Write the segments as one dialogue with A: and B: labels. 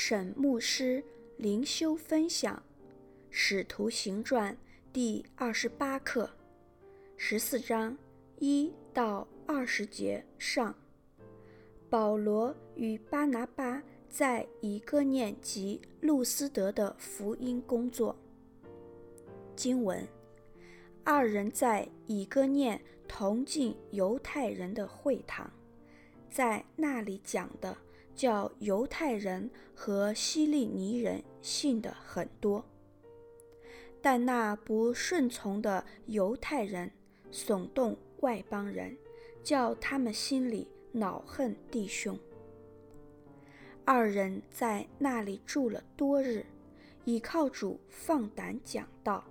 A: 沈牧师灵修分享《使徒行传》第二十八课，十四章一到二十节上。保罗与巴拿巴在以哥念及路斯德的福音工作。经文：二人在以哥念同进犹太人的会堂，在那里讲的。叫犹太人和希利尼人信的很多，但那不顺从的犹太人耸动外邦人，叫他们心里恼恨弟兄。二人在那里住了多日，倚靠主放胆讲道，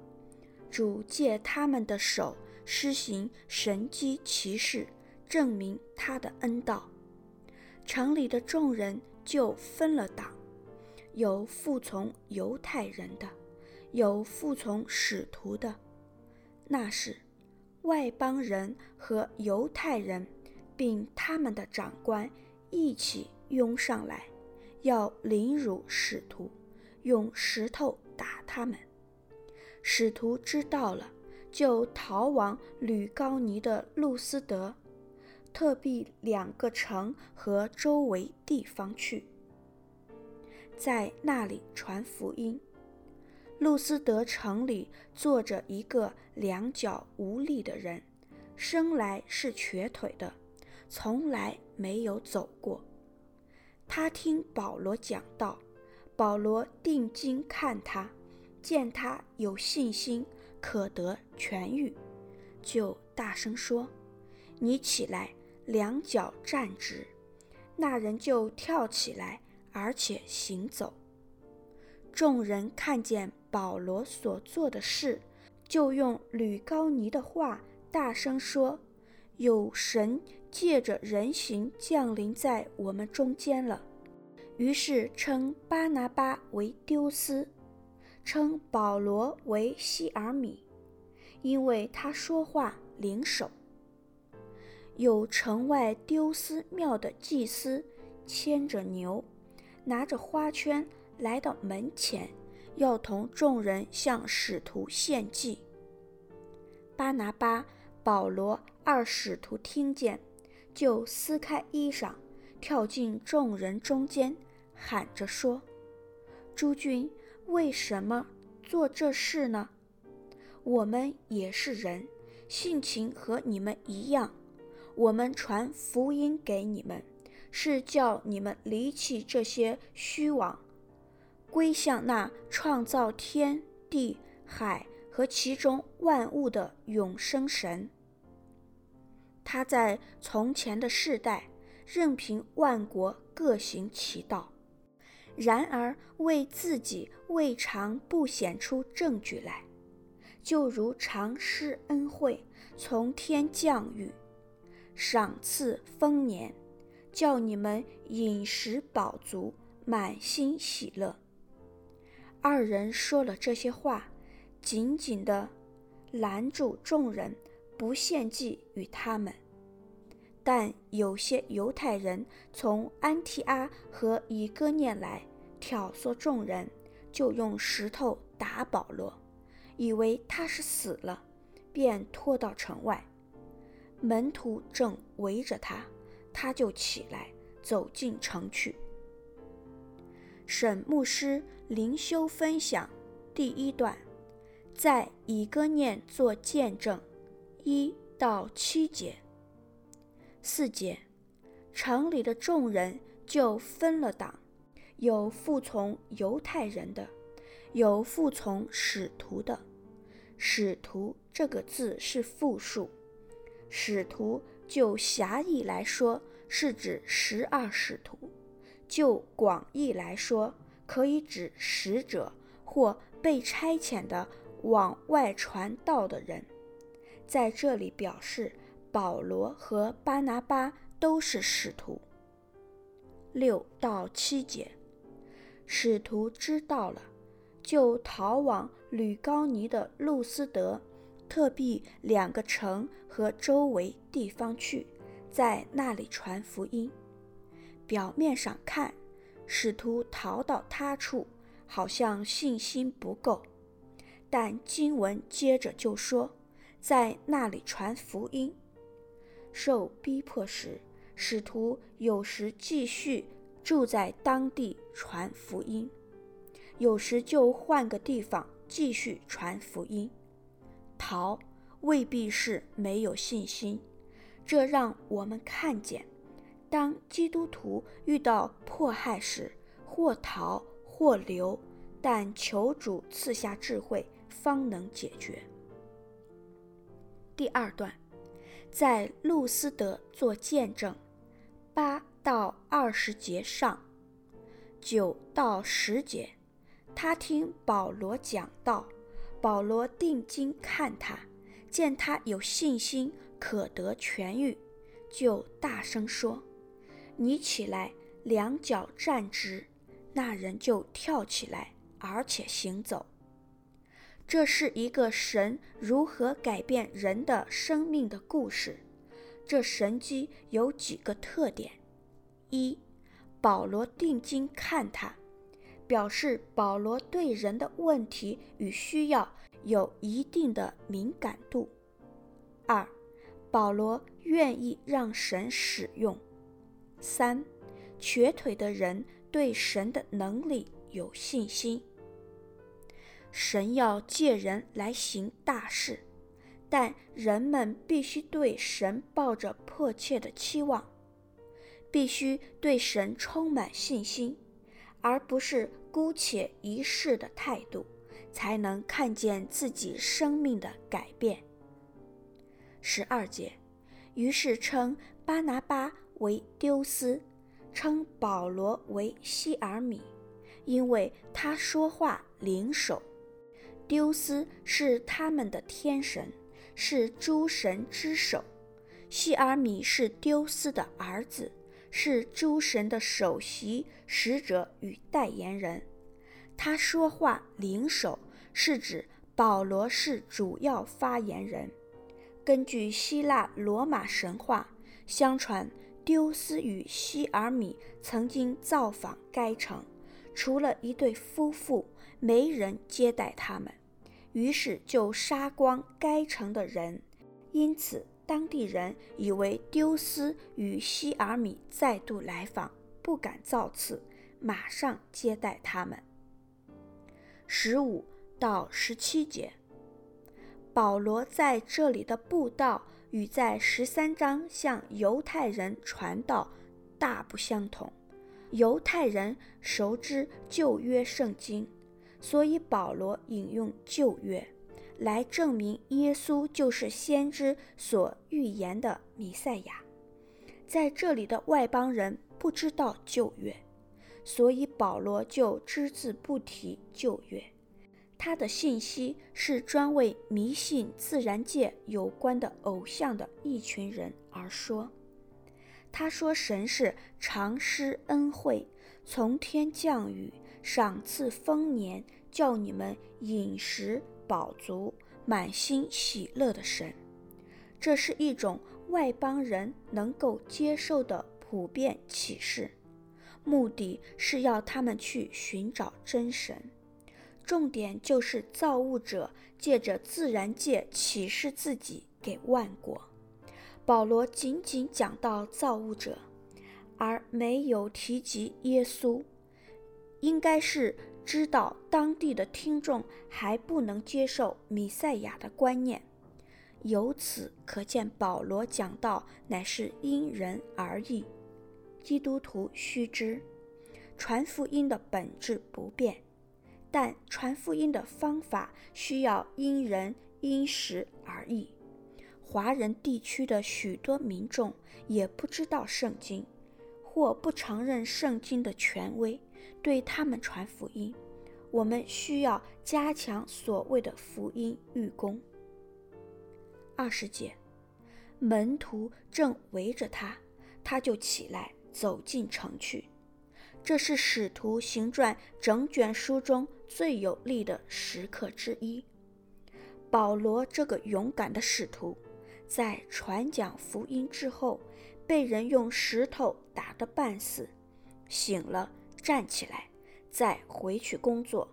A: 主借他们的手施行神迹奇事，证明他的恩道。城里的众人就分了党，有服从犹太人的，有服从使徒的。那时，外邦人和犹太人，并他们的长官一起拥上来，要凌辱使徒，用石头打他们。使徒知道了，就逃往吕高尼的路斯德。特庇两个城和周围地方去，在那里传福音。路斯德城里坐着一个两脚无力的人，生来是瘸腿的，从来没有走过。他听保罗讲道，保罗定睛看他，见他有信心，可得痊愈，就大声说：“你起来。”两脚站直，那人就跳起来，而且行走。众人看见保罗所做的事，就用吕高尼的话大声说：“有神借着人形降临在我们中间了。”于是称巴拿巴为丢斯，称保罗为西尔米，因为他说话灵手。有城外丢斯庙的祭司牵着牛，拿着花圈来到门前，要同众人向使徒献祭。巴拿巴、保罗二使徒听见，就撕开衣裳，跳进众人中间，喊着说：“诸君，为什么做这事呢？我们也是人，性情和你们一样。”我们传福音给你们，是叫你们离弃这些虚妄，归向那创造天地海和其中万物的永生神。他在从前的世代，任凭万国各行其道，然而为自己未尝不显出证据来，就如常施恩惠，从天降雨。赏赐丰年，叫你们饮食饱足，满心喜乐。二人说了这些话，紧紧地拦住众人，不献祭与他们。但有些犹太人从安提阿和以哥念来，挑唆众人，就用石头打保罗，以为他是死了，便拖到城外。门徒正围着他，他就起来走进城去。沈牧师灵修分享第一段，在以哥念做见证，一到七节。四节，城里的众人就分了党，有服从犹太人的，有服从使徒的。使徒这个字是复数。使徒就狭义来说，是指十二使徒；就广义来说，可以指使者或被差遣的往外传道的人。在这里表示，保罗和巴拿巴都是使徒。六到七节，使徒知道了，就逃往吕高尼的路斯德。特庇两个城和周围地方去，在那里传福音。表面上看，使徒逃到他处，好像信心不够。但经文接着就说，在那里传福音。受逼迫时，使徒有时继续住在当地传福音，有时就换个地方继续传福音。逃未必是没有信心，这让我们看见，当基督徒遇到迫害时，或逃或留，但求主赐下智慧。方能解决。第二段，在路斯德做见证，八到二十节上，九到十节，他听保罗讲道，保罗定睛看他，见他有信心可得痊愈，就大声说：“你起来，两脚站直。”那人就跳起来，而且行走。这是一个神如何改变人的生命的故事。这神迹有几个特点：一，保罗定睛看他，表示保罗对人的问题与需要有一定的敏感度；二，保罗愿意让神使用；三，瘸腿的人对神的能力有信心。神要借人来行大事，但人们必须对神抱着迫切的期望，必须对神充满信心，而不是姑且一试的态度，才能看见自己生命的改变。十二节，于是称巴拿巴为丢斯，称保罗为希尔米，因为他说话灵手。丢斯是他们的天神，是诸神之首。希尔米是丢斯的儿子，是诸神的首席使者与代言人。他说话灵手，是指保罗是主要发言人。根据希腊罗马神话，相传丢斯与西尔米曾经造访该城，除了一对夫妇。没人接待他们，于是就杀光该城的人。因此，当地人以为丢斯与西尔米再度来访，不敢造次，马上接待他们。十五到十七节，保罗在这里的布道与在十三章向犹太人传道大不相同。犹太人熟知旧约圣经。所以保罗引用旧约来证明耶稣就是先知所预言的弥赛亚。在这里的外邦人不知道旧约，所以保罗就只字不提旧约。他的信息是专为迷信自然界有关的偶像的一群人而说。他说神是常施恩惠，从天降雨。赏赐丰年，叫你们饮食饱足，满心喜乐的神。这是一种外邦人能够接受的普遍启示，目的是要他们去寻找真神。重点就是造物者借着自然界启示自己给万国。保罗仅仅讲到造物者，而没有提及耶稣。应该是知道当地的听众还不能接受弥赛亚的观念，由此可见保罗讲道乃是因人而异。基督徒须知，传福音的本质不变，但传福音的方法需要因人因时而异。华人地区的许多民众也不知道圣经，或不承认圣经的权威。对他们传福音，我们需要加强所谓的福音预工。二十节，门徒正围着他，他就起来走进城去。这是使徒行传整卷书中最有力的时刻之一。保罗这个勇敢的使徒，在传讲福音之后，被人用石头打得半死，醒了。站起来，再回去工作。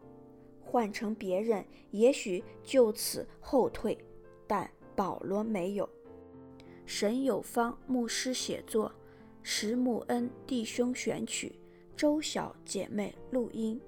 A: 换成别人，也许就此后退，但保罗没有。沈有方牧师写作，石木恩弟兄选曲，周小姐妹录音。